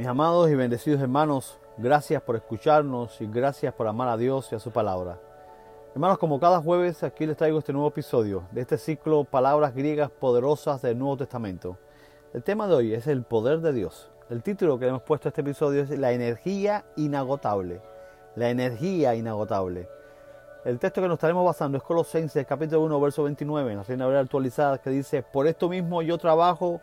Mis amados y bendecidos hermanos, gracias por escucharnos y gracias por amar a Dios y a su palabra. Hermanos, como cada jueves aquí les traigo este nuevo episodio de este ciclo Palabras griegas poderosas del Nuevo Testamento. El tema de hoy es el poder de Dios. El título que hemos puesto a este episodio es La energía inagotable. La energía inagotable. El texto que nos estaremos basando es Colosenses capítulo 1 verso 29 en la Reina Valera actualizada que dice, por esto mismo yo trabajo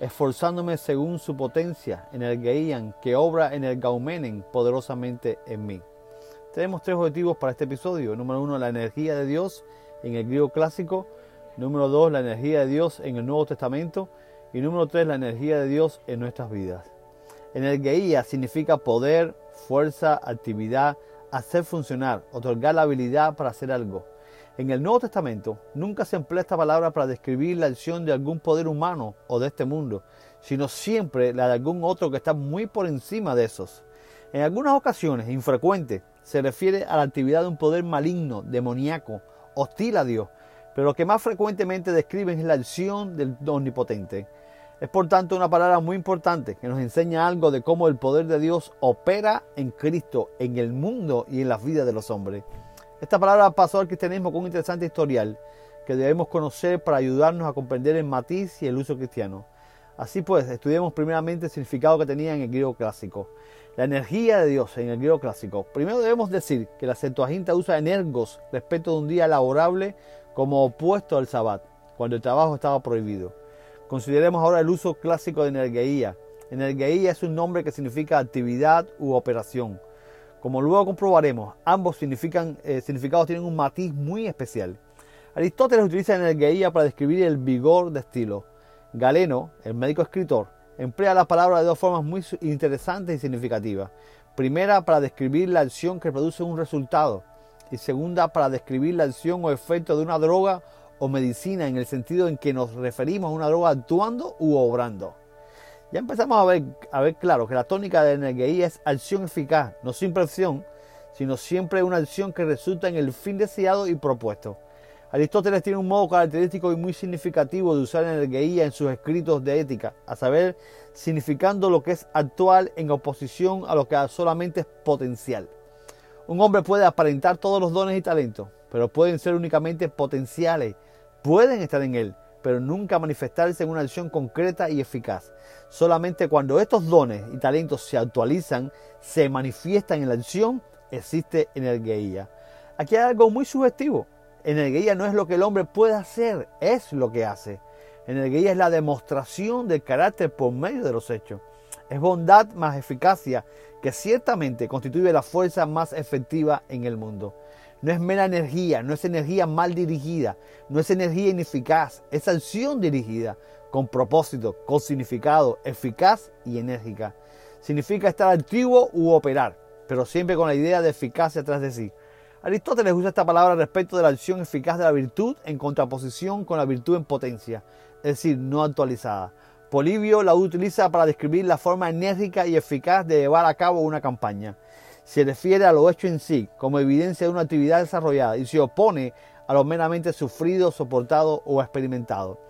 esforzándome según su potencia en el que obra en el Gaumenen poderosamente en mí. Tenemos tres objetivos para este episodio. Número uno, la energía de Dios en el griego clásico. Número dos, la energía de Dios en el Nuevo Testamento. Y número tres, la energía de Dios en nuestras vidas. En el Geia significa poder, fuerza, actividad, hacer funcionar, otorgar la habilidad para hacer algo. En el Nuevo Testamento nunca se emplea esta palabra para describir la acción de algún poder humano o de este mundo, sino siempre la de algún otro que está muy por encima de esos. En algunas ocasiones, infrecuente, se refiere a la actividad de un poder maligno, demoníaco, hostil a Dios, pero lo que más frecuentemente describen es la acción del omnipotente. Es por tanto una palabra muy importante que nos enseña algo de cómo el poder de Dios opera en Cristo, en el mundo y en las vidas de los hombres. Esta palabra pasó al cristianismo con un interesante historial que debemos conocer para ayudarnos a comprender el matiz y el uso cristiano. Así pues, estudiemos primeramente el significado que tenía en el griego clásico. La energía de Dios en el griego clásico. Primero debemos decir que la Septuaginta usa energos respecto de un día laborable como opuesto al sabbat, cuando el trabajo estaba prohibido. Consideremos ahora el uso clásico de energía. Energía es un nombre que significa actividad u operación. Como luego comprobaremos, ambos significan, eh, significados tienen un matiz muy especial. Aristóteles utiliza energía para describir el vigor de estilo. Galeno, el médico escritor, emplea la palabra de dos formas muy interesantes y significativas. Primera, para describir la acción que produce un resultado. Y segunda, para describir la acción o efecto de una droga o medicina en el sentido en que nos referimos a una droga actuando u obrando. Ya empezamos a ver, a ver claro que la tónica de energía es acción eficaz, no simple acción, sino siempre una acción que resulta en el fin deseado y propuesto. Aristóteles tiene un modo característico y muy significativo de usar energía en sus escritos de ética, a saber, significando lo que es actual en oposición a lo que solamente es potencial. Un hombre puede aparentar todos los dones y talentos, pero pueden ser únicamente potenciales, pueden estar en él, pero nunca manifestarse en una acción concreta y eficaz. Solamente cuando estos dones y talentos se actualizan, se manifiestan en la acción, existe energía. Aquí hay algo muy subjetivo. Energía no es lo que el hombre puede hacer, es lo que hace. Energía es la demostración del carácter por medio de los hechos. Es bondad más eficacia que ciertamente constituye la fuerza más efectiva en el mundo. No es mera energía, no es energía mal dirigida, no es energía ineficaz, es acción dirigida, con propósito, con significado, eficaz y enérgica. Significa estar activo u operar, pero siempre con la idea de eficacia atrás de sí. Aristóteles usa esta palabra respecto de la acción eficaz de la virtud en contraposición con la virtud en potencia, es decir, no actualizada. Polibio la utiliza para describir la forma enérgica y eficaz de llevar a cabo una campaña se refiere a lo hecho en sí como evidencia de una actividad desarrollada y se opone a lo meramente sufrido, soportado o experimentado.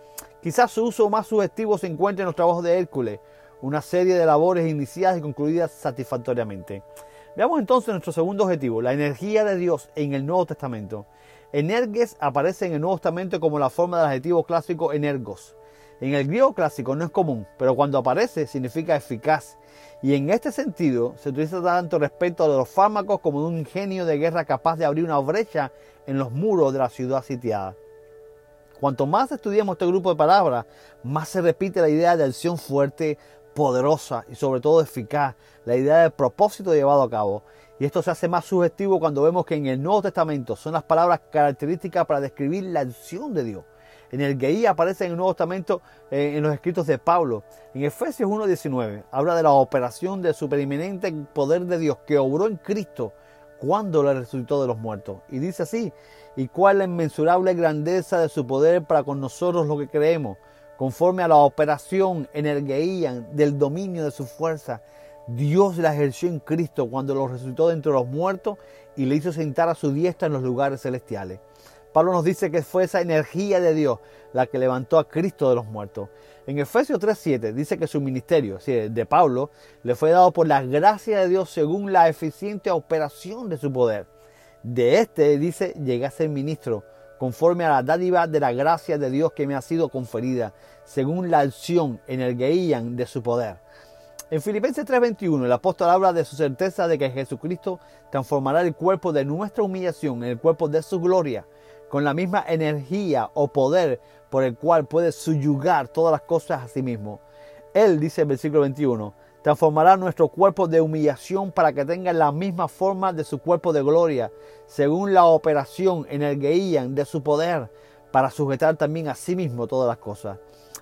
Quizás su uso más sugestivo se encuentre en los trabajos de Hércules, una serie de labores iniciadas y concluidas satisfactoriamente. Veamos entonces nuestro segundo objetivo, la energía de Dios en el Nuevo Testamento. Energes aparece en el Nuevo Testamento como la forma del adjetivo clásico energos. En el griego clásico no es común, pero cuando aparece significa eficaz. Y en este sentido se utiliza tanto respecto a los fármacos como de un genio de guerra capaz de abrir una brecha en los muros de la ciudad sitiada. Cuanto más estudiamos este grupo de palabras, más se repite la idea de acción fuerte, poderosa y sobre todo eficaz, la idea de propósito llevado a cabo. Y esto se hace más sugestivo cuando vemos que en el Nuevo Testamento son las palabras características para describir la acción de Dios. En el Geí aparece en el Nuevo Testamento eh, en los escritos de Pablo. En Efesios 1.19 habla de la operación del supereminente poder de Dios que obró en Cristo cuando le resucitó de los muertos. Y dice así, y cuál la inmensurable grandeza de su poder para con nosotros lo que creemos, conforme a la operación energía del dominio de su fuerza. Dios la ejerció en Cristo cuando lo resucitó de entre los muertos y le hizo sentar a su diestra en los lugares celestiales. Pablo nos dice que fue esa energía de Dios la que levantó a Cristo de los muertos. En Efesios 3:7 dice que su ministerio, de Pablo, le fue dado por la gracia de Dios según la eficiente operación de su poder. De este, dice, llegué a ser ministro, conforme a la dádiva de la gracia de Dios que me ha sido conferida, según la acción en el de su poder. En Filipenses 3:21 el apóstol habla de su certeza de que Jesucristo transformará el cuerpo de nuestra humillación en el cuerpo de su gloria, con la misma energía o poder por el cual puede subyugar todas las cosas a sí mismo. Él, dice el versículo 21, transformará nuestro cuerpo de humillación para que tenga la misma forma de su cuerpo de gloria, según la operación en el guían de su poder, para sujetar también a sí mismo todas las cosas.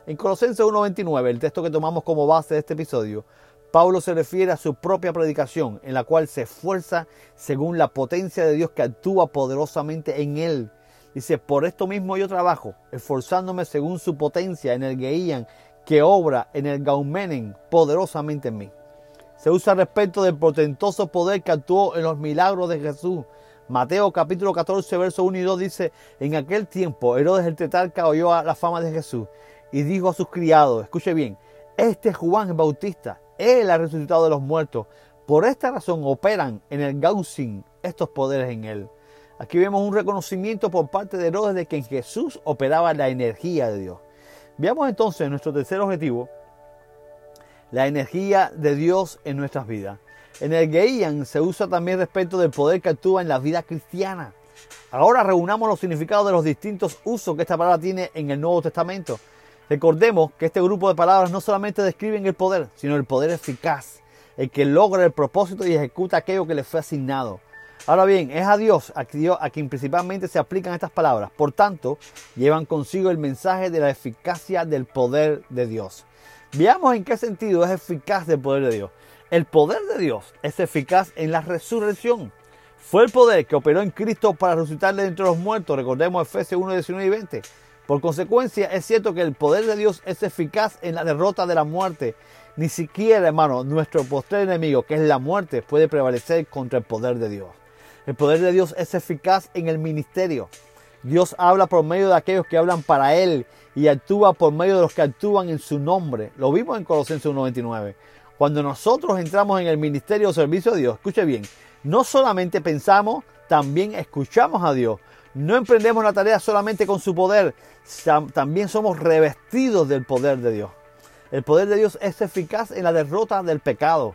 En Colosenses 1.29, el texto que tomamos como base de este episodio, Pablo se refiere a su propia predicación, en la cual se esfuerza según la potencia de Dios que actúa poderosamente en él. Dice, por esto mismo yo trabajo, esforzándome según su potencia en el Geían que obra en el Gaumenen poderosamente en mí. Se usa respecto del potentoso poder que actuó en los milagros de Jesús. Mateo capítulo 14, verso 1 y 2 dice, en aquel tiempo Herodes el tetarca oyó a la fama de Jesús y dijo a sus criados, escuche bien, este es Juan el Bautista, él ha resucitado de los muertos. Por esta razón operan en el Gausin estos poderes en él. Aquí vemos un reconocimiento por parte de Herodes de que en Jesús operaba la energía de Dios. Veamos entonces nuestro tercer objetivo, la energía de Dios en nuestras vidas. En el Geian se usa también respecto del poder que actúa en la vida cristiana. Ahora reunamos los significados de los distintos usos que esta palabra tiene en el Nuevo Testamento. Recordemos que este grupo de palabras no solamente describen el poder, sino el poder eficaz, el que logra el propósito y ejecuta aquello que le fue asignado. Ahora bien, es a Dios a quien principalmente se aplican estas palabras. Por tanto, llevan consigo el mensaje de la eficacia del poder de Dios. Veamos en qué sentido es eficaz el poder de Dios. El poder de Dios es eficaz en la resurrección. Fue el poder que operó en Cristo para resucitarle entre los muertos. Recordemos Efesios 1, 19 y 20. Por consecuencia, es cierto que el poder de Dios es eficaz en la derrota de la muerte. Ni siquiera, hermano, nuestro postrer enemigo, que es la muerte, puede prevalecer contra el poder de Dios. El poder de Dios es eficaz en el ministerio. Dios habla por medio de aquellos que hablan para Él y actúa por medio de los que actúan en su nombre. Lo vimos en Colosenses 1.29. Cuando nosotros entramos en el ministerio o servicio de Dios, escuche bien, no solamente pensamos, también escuchamos a Dios. No emprendemos la tarea solamente con su poder, también somos revestidos del poder de Dios. El poder de Dios es eficaz en la derrota del pecado.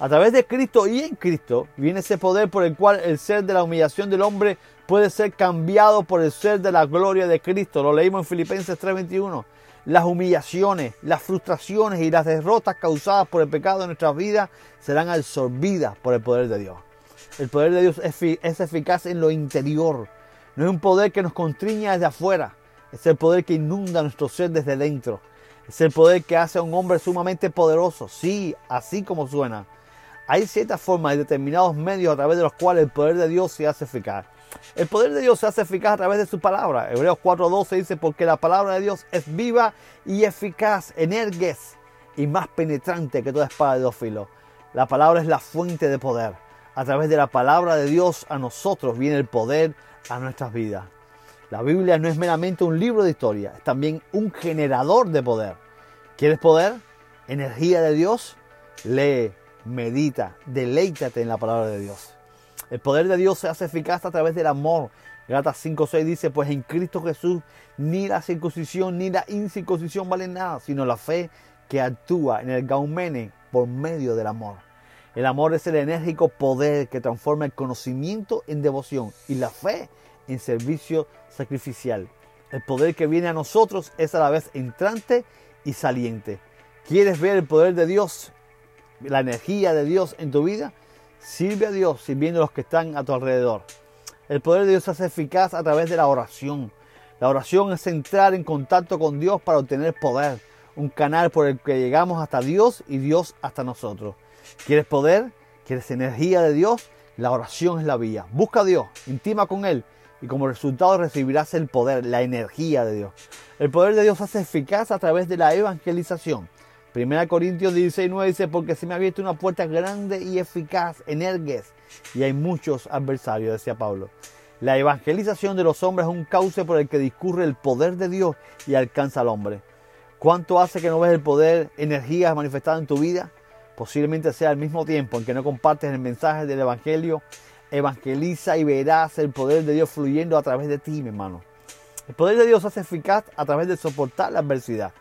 A través de Cristo y en Cristo viene ese poder por el cual el ser de la humillación del hombre puede ser cambiado por el ser de la gloria de Cristo. Lo leímos en Filipenses 3:21. Las humillaciones, las frustraciones y las derrotas causadas por el pecado en nuestras vidas serán absorbidas por el poder de Dios. El poder de Dios es eficaz en lo interior. No es un poder que nos constriña desde afuera. Es el poder que inunda nuestro ser desde dentro. Es el poder que hace a un hombre sumamente poderoso. Sí, así como suena. Hay ciertas formas y determinados medios a través de los cuales el poder de Dios se hace eficaz. El poder de Dios se hace eficaz a través de su palabra. Hebreos 4:12 dice, porque la palabra de Dios es viva y eficaz, energues y más penetrante que toda espada de dos filos. La palabra es la fuente de poder. A través de la palabra de Dios a nosotros viene el poder a nuestras vidas. La Biblia no es meramente un libro de historia, es también un generador de poder. ¿Quieres poder? ¿Energía de Dios? Lee, medita, deleítate en la palabra de Dios. El poder de Dios se hace eficaz a través del amor. Gatas 5.6 dice, pues en Cristo Jesús ni la circuncisión ni la incircuncisión valen nada, sino la fe que actúa en el gaumene por medio del amor. El amor es el enérgico poder que transforma el conocimiento en devoción y la fe en servicio sacrificial. El poder que viene a nosotros es a la vez entrante y saliente. ¿Quieres ver el poder de Dios, la energía de Dios en tu vida? Sirve a Dios sirviendo a los que están a tu alrededor. El poder de Dios se hace eficaz a través de la oración. La oración es entrar en contacto con Dios para obtener poder, un canal por el que llegamos hasta Dios y Dios hasta nosotros. ¿Quieres poder? ¿Quieres energía de Dios? La oración es la vía. Busca a Dios, intima con Él y como resultado recibirás el poder, la energía de Dios. El poder de Dios hace eficaz a través de la evangelización. 1 Corintios 16, 9 dice, porque se me ha abierto una puerta grande y eficaz, energues, y hay muchos adversarios, decía Pablo. La evangelización de los hombres es un cauce por el que discurre el poder de Dios y alcanza al hombre. ¿Cuánto hace que no ves el poder, energías manifestadas en tu vida? Posiblemente sea al mismo tiempo en que no compartes el mensaje del Evangelio. Evangeliza y verás el poder de Dios fluyendo a través de ti, mi hermano. El poder de Dios hace eficaz a través de soportar la adversidad.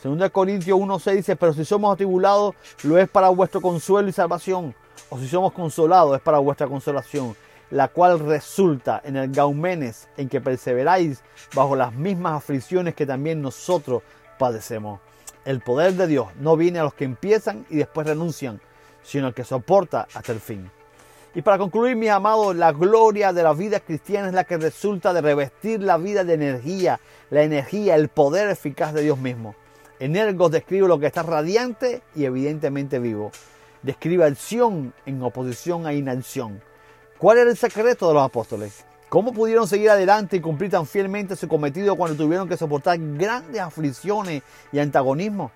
Según Corintios 1.6 dice, pero si somos atribulados, lo es para vuestro consuelo y salvación. O si somos consolados, es para vuestra consolación la cual resulta en el gaumenes en que perseveráis bajo las mismas aflicciones que también nosotros padecemos. El poder de Dios no viene a los que empiezan y después renuncian, sino al que soporta hasta el fin. Y para concluir, mis amados, la gloria de la vida cristiana es la que resulta de revestir la vida de energía, la energía, el poder eficaz de Dios mismo. Energos describe lo que está radiante y evidentemente vivo. Describe acción en oposición a inacción. ¿Cuál era el secreto de los apóstoles? ¿Cómo pudieron seguir adelante y cumplir tan fielmente su cometido cuando tuvieron que soportar grandes aflicciones y antagonismos?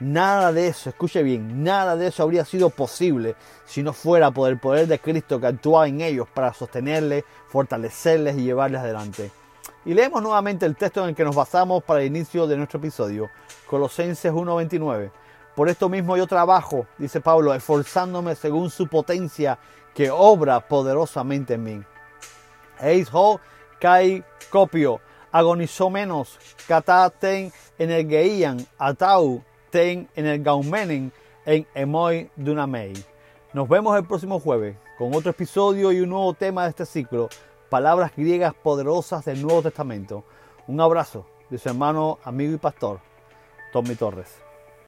Nada de eso, escuche bien, nada de eso habría sido posible si no fuera por el poder de Cristo que actuaba en ellos para sostenerles, fortalecerles y llevarles adelante. Y leemos nuevamente el texto en el que nos basamos para el inicio de nuestro episodio, Colosenses 1.29. Por esto mismo yo trabajo, dice Pablo, esforzándome según su potencia que obra poderosamente en mí. Eis ho kai copio, agonizó menos, kata ten energeian, atau ten energaumenen en emoi dunamei. Nos vemos el próximo jueves con otro episodio y un nuevo tema de este ciclo, palabras griegas poderosas del Nuevo Testamento. Un abrazo de su hermano, amigo y pastor, Tommy Torres.